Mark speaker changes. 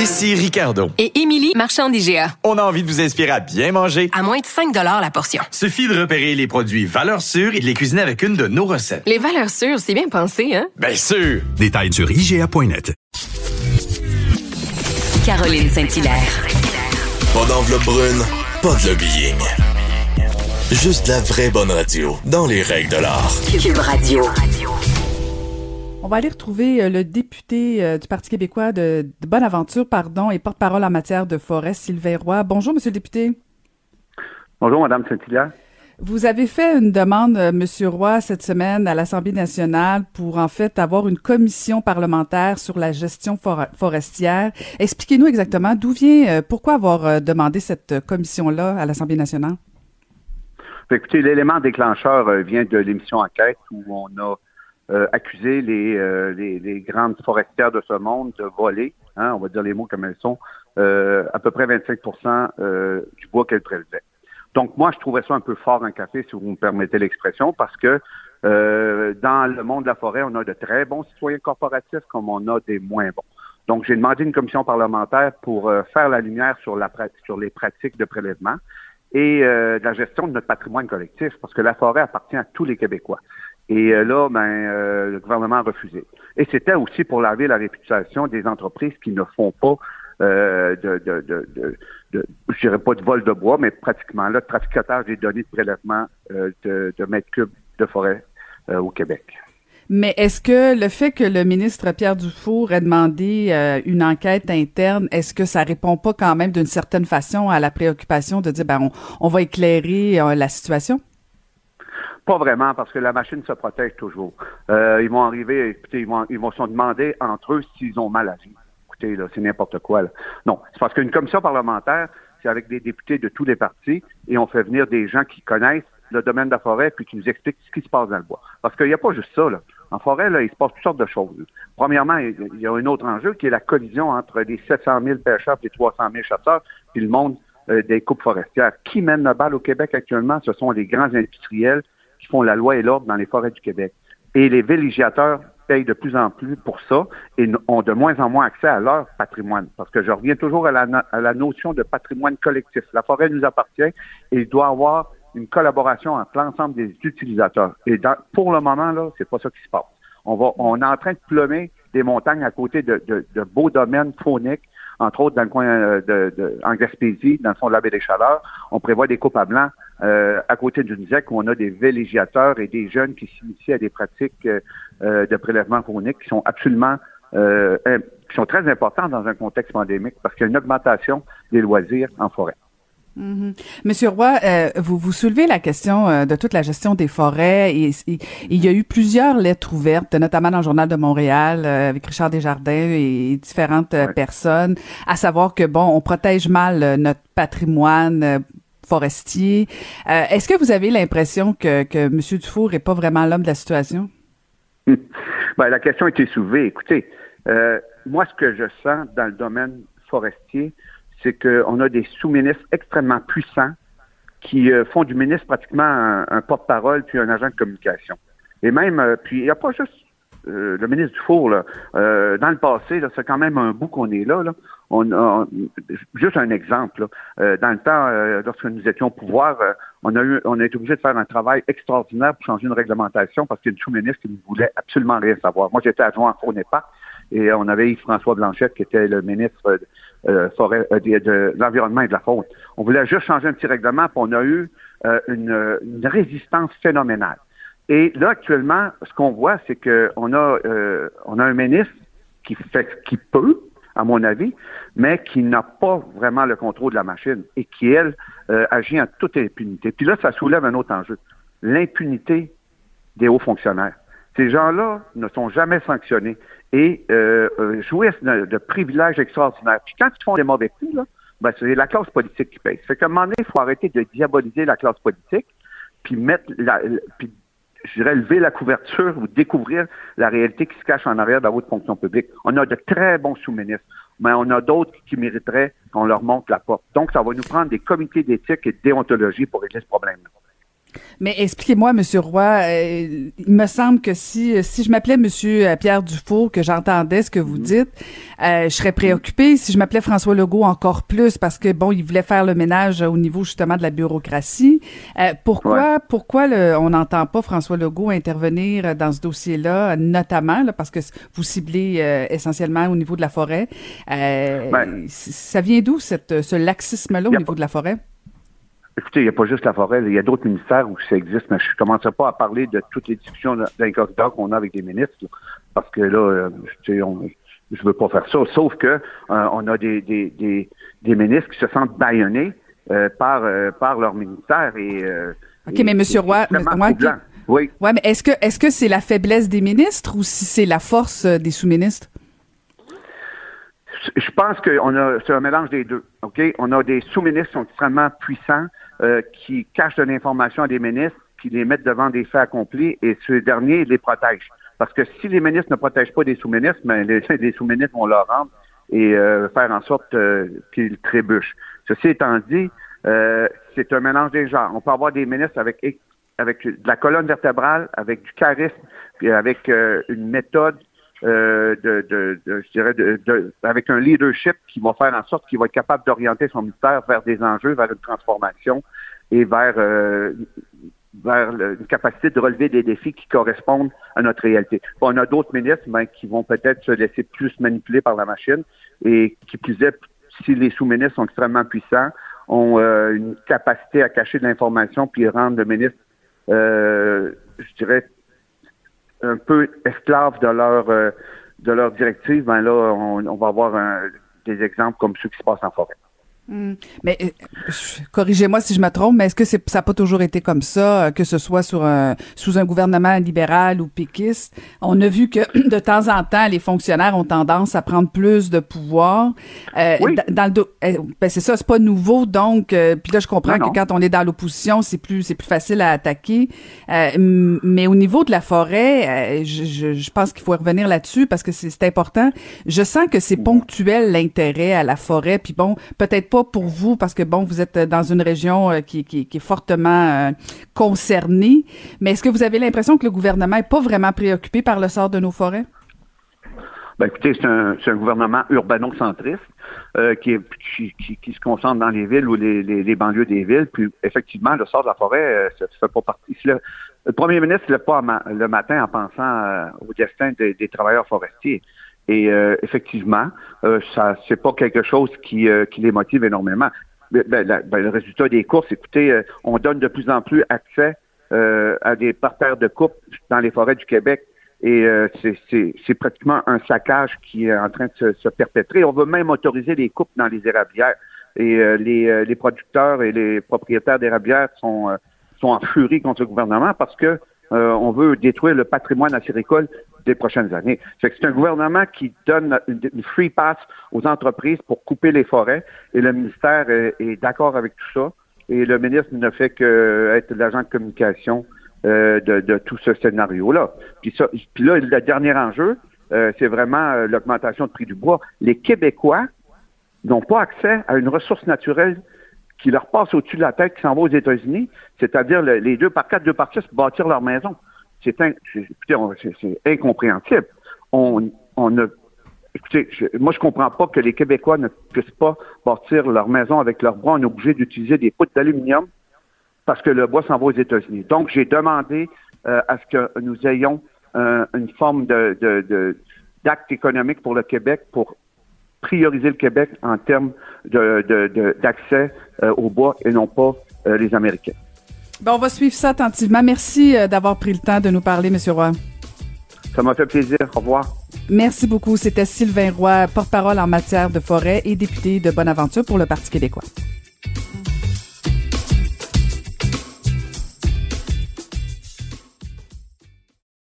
Speaker 1: Ici Ricardo.
Speaker 2: Et Émilie, marchand d'IGA.
Speaker 1: On a envie de vous inspirer à bien manger.
Speaker 2: À moins de 5 la portion.
Speaker 1: Suffit de repérer les produits valeurs sûres et de les cuisiner avec une de nos recettes.
Speaker 2: Les valeurs sûres, c'est bien pensé, hein?
Speaker 1: Bien sûr!
Speaker 3: Détails sur IGA.net.
Speaker 4: Caroline Saint-Hilaire.
Speaker 5: Pas d'enveloppe brune, pas de lobbying. Juste la vraie bonne radio, dans les règles de l'art.
Speaker 4: Cube Radio.
Speaker 6: On va aller retrouver euh, le député euh, du Parti québécois de, de Bonaventure, pardon, et porte-parole en matière de forêt, Sylvain Roy. Bonjour, Monsieur le député.
Speaker 7: Bonjour, Madame Saint-Hilaire.
Speaker 6: Vous avez fait une demande, euh, Monsieur Roy, cette semaine à l'Assemblée nationale pour en fait avoir une commission parlementaire sur la gestion forestière. Expliquez-nous exactement d'où vient, pourquoi avoir demandé cette commission-là à l'Assemblée nationale?
Speaker 7: Écoutez, l'élément déclencheur vient de l'émission Enquête où on a euh, accusé euh, les, les, grandes forestières de ce monde de voler, hein, on va dire les mots comme elles sont, à peu près 25% du bois qu'elles prélevaient. Donc moi, je trouvais ça un peu fort un café, si vous me permettez l'expression, parce que dans le monde de la forêt, on a de très bons citoyens corporatifs comme on a des moins bons. Donc, j'ai demandé une commission parlementaire pour faire la lumière sur, la, sur les pratiques de prélèvement et euh, de la gestion de notre patrimoine collectif, parce que la forêt appartient à tous les Québécois. Et euh, là, ben, euh, le gouvernement a refusé. Et c'était aussi pour laver la réputation des entreprises qui ne font pas de, de, je dirais pas de vol de bois, mais pratiquement là, de traficotage des données de prélèvement de, mètres cubes de forêt au Québec.
Speaker 6: Mais est-ce que le fait que le ministre Pierre Dufour ait demandé euh, une enquête interne, est-ce que ça répond pas quand même d'une certaine façon à la préoccupation de dire ben on, va éclairer euh, la situation?
Speaker 7: Pas vraiment, parce que la machine se protège toujours. Euh, ils vont arriver, écoutez, ils vont, ils vont se demander entre eux s'ils ont mal agi. Écoutez, là, c'est n'importe quoi. Là. Non, c'est parce qu'une commission parlementaire, c'est avec des députés de tous les partis et on fait venir des gens qui connaissent le domaine de la forêt puis qui nous expliquent ce qui se passe dans le bois. Parce qu'il n'y a pas juste ça. Là. En forêt, là, il se passe toutes sortes de choses. Premièrement, il y a un autre enjeu qui est la collision entre les 700 000 pêcheurs et les 300 000 chasseurs, puis le monde euh, des coupes forestières. Qui mène la balle au Québec actuellement? Ce sont les grands industriels qui font la loi et l'ordre dans les forêts du Québec. Et les villégiateurs payent de plus en plus pour ça et ont de moins en moins accès à leur patrimoine. Parce que je reviens toujours à la, notion de patrimoine collectif. La forêt nous appartient et il doit avoir une collaboration entre l'ensemble des utilisateurs. Et pour le moment, là, c'est pas ça qui se passe. On va, on est en train de plumer des montagnes à côté de, de, beaux domaines fauniques, entre autres dans le coin euh, de, de, en Gaspésie, dans le fond de des Chaleurs. On prévoit des coupes à blanc euh, à côté d'une ZEC où on a des villégiateurs et des jeunes qui s'initient à des pratiques euh, de prélèvement faunique qui sont absolument qui sont très importantes dans un contexte pandémique parce qu'il y a une augmentation des loisirs en forêt.
Speaker 6: Mhm. Monsieur Roy, euh, vous vous soulevez la question euh, de toute la gestion des forêts et, il y a eu plusieurs lettres ouvertes, notamment dans le journal de Montréal euh, avec Richard Desjardins et différentes personnes, à savoir que bon, on protège mal notre patrimoine forestier. Est-ce que vous avez l'impression que, que M. Dufour n'est pas vraiment l'homme de la situation?
Speaker 7: ben, la question a été soulevée. Écoutez, moi, ce que je sens dans le domaine forestier, c'est qu'on a des sous-ministres extrêmement puissants qui euh, font du ministre pratiquement un, porte-parole puis un agent de communication. Et même, euh, puis il n'y a pas juste euh, le ministre Dufour, là, dans le passé, c'est quand même un bout qu'on est là. juste un exemple. dans le temps, lorsque nous étions au pouvoir, on a eu, on a été obligé de faire un travail extraordinaire pour changer une réglementation parce qu'il y a une sous-ministre qui ne voulait absolument rien savoir. Moi, j'étais adjoint en pas et on avait Yves-François Blanchette qui était le ministre forêt, euh, de, l'environnement et de la faune. On voulait juste changer un petit règlement, puis on a eu euh, une, une, résistance phénoménale. Et là, actuellement, ce qu'on voit, c'est qu'on a, on a un ministre qui fait, qui peut, à mon avis, mais qui n'a pas vraiment le contrôle de la machine et qui, elle, agit en toute impunité. Puis là, ça soulève un autre enjeu. L'impunité des hauts fonctionnaires. Ces gens-là ne sont jamais sanctionnés et euh, euh, jouissent de, privilèges extraordinaires. Puis quand ils font des mauvais coups, là, ben, c'est la classe politique qui paye. Fait qu'à un moment donné, il faut arrêter de diaboliser la classe politique, puis mettre la, puis je dirais lever la couverture ou découvrir la réalité qui se cache en arrière de votre fonction publique. On a de très bons sous-ministres, mais on a d'autres qui mériteraient qu'on leur montre la porte. Donc, ça va nous prendre des comités d'éthique et de déontologie pour régler ce problème-là.
Speaker 6: Mais expliquez-moi, Monsieur Roy, euh, il me semble que si si je m'appelais Monsieur euh, Pierre Dufour, que j'entendais ce que vous
Speaker 7: Mhm.
Speaker 6: dites, euh, je serais préoccupée. Si je m'appelais François Legault, encore plus, parce que bon, il voulait faire le ménage au niveau justement de la bureaucratie. Euh, pourquoi pourquoi le, on n'entend pas François Legault intervenir dans ce dossier-là, notamment là, parce que vous ciblez euh, essentiellement au niveau de la forêt? Euh,
Speaker 7: Ben,
Speaker 6: ça vient d'où cette ce laxisme-là au niveau
Speaker 7: pas-
Speaker 6: de la forêt?
Speaker 7: Écoutez, il n'y a pas juste la forêt, il y a d'autres ministères où ça existe, mais je ne commencerai pas à parler de toutes les discussions d'un corridor qu'on a avec des ministres, là, parce que là, euh, je veux pas faire ça. Sauf que euh, on a des, des, des, des ministres qui se sentent bâillonnés euh, par, euh, par leur ministère. Et,
Speaker 6: OK,
Speaker 7: et
Speaker 6: mais Monsieur
Speaker 7: c'est
Speaker 6: Roy.
Speaker 7: Oui.
Speaker 6: Ouais, mais est-ce que est-ce que c'est la faiblesse des ministres ou si c'est la force des sous-ministres?
Speaker 7: Je pense que on a c'est un mélange des deux. OK? On a des sous-ministres qui sont extrêmement puissants, euh, qui cachent de l'information à des ministres, qui les mettent devant des faits accomplis, et ces derniers les protègent. Parce que si les ministres ne protègent pas des sous-ministres, ben, les, les sous-ministres vont leur rendre et euh, faire en sorte euh, qu'ils trébuchent. Ceci étant dit, euh, c'est un mélange des genres. On peut avoir des ministres avec avec de la colonne vertébrale, avec du charisme, puis avec euh, une méthode euh, de, de, de- je dirais, de, avec un leadership qui va faire en sorte qu'il va être capable d'orienter son ministère vers des enjeux, vers une transformation et vers, euh, vers une capacité de relever des défis qui correspondent à notre réalité. On a d'autres ministres ben, qui vont peut-être se laisser plus manipuler par la machine et qui plus est, si les sous-ministres sont extrêmement puissants, ont euh, une capacité à cacher de l'information puis rendre le ministre, euh, je dirais, un peu esclaves de leur euh, de leur directive, ben là, on, on va avoir un- des exemples comme ceux qui se passent en forêt.
Speaker 6: Mais euh, corrigez-moi si je me trompe, mais est-ce que c'est, ça n'a pas toujours été comme ça, euh, que ce soit sur un, sous un gouvernement libéral ou péquiste? On a vu que de temps en temps, les fonctionnaires ont tendance à prendre plus de pouvoir. Euh,
Speaker 7: Oui.
Speaker 6: Dans le euh, ben c'est ça, c'est pas nouveau, donc. euh, puis là, je comprends
Speaker 7: Non, non.
Speaker 6: que quand on est dans l'opposition, c'est plus c'est plus facile à attaquer. Euh, mais au niveau de la forêt, je, je, je pense qu'il faut revenir là-dessus parce que c'est c'est important. Je sens que c'est ponctuel l'intérêt à la forêt. Puis bon, peut-être pas pour vous parce que bon, vous êtes dans une région euh, qui, est fortement euh, concernée. Mais est-ce que vous avez l'impression que le gouvernement est pas vraiment préoccupé par le sort de nos forêts?
Speaker 7: Ben, écoutez, c'est un, gouvernement urbano-centriste euh, qui, se concentre dans les villes ou les, banlieues des villes. Puis, effectivement, le sort de la forêt, euh, ça ne fait pas partie. Le, premier ministre ne lève pas le matin en pensant euh, au destin des, des travailleurs forestiers. Et euh, effectivement, euh, ça c'est pas quelque chose qui, euh, qui les motive énormément. Ben, ben, le résultat des courses, écoutez, euh, on donne de plus en plus accès euh, à des parterres de coupe dans les forêts du Québec. Et euh, c'est- pratiquement un saccage qui est en train de se, se perpétrer. On veut même autoriser les coupes dans les érablières. Et les, les producteurs et les propriétaires d'érablières sont, sont en furie contre le gouvernement parce que euh, on veut détruire le patrimoine acéricole des prochaines années. C'est un gouvernement qui donne une, free pass aux entreprises pour couper les forêts et le ministère est, d'accord avec tout ça. Et le ministre ne fait que être l'agent de communication euh, de, tout ce scénario-là. Puis, là, le dernier enjeu, euh, c'est vraiment euh, l'augmentation de prix du bois. Les Québécois n'ont pas accès à une ressource naturelle qui leur passe au-dessus de la tête, qui s'en va aux États-Unis, c'est-à-dire le- les deux par quatre, deux par six bâtir leur maison. C'est incompréhensible. On, on a, écoutez, moi je comprends pas que les Québécois ne puissent pas bâtir leur maison avec leur bois. On est obligé d'utiliser des poutres d'aluminium parce que le bois s'en va aux États-Unis. Donc, j'ai demandé euh, à ce que nous ayons euh, une forme de- d'acte économique pour le Québec pour prioriser le Québec en termes de, de- de- d'accès euh, au bois et non pas euh, les Américains.
Speaker 6: Bon, on va suivre ça attentivement. Merci euh, d'avoir pris le temps de nous parler, Monsieur Roy.
Speaker 7: Ça m'a fait plaisir. Au revoir.
Speaker 6: Merci beaucoup. C'était Sylvain Roy, porte-parole en matière de forêt et député de Bonaventure pour le Parti québécois.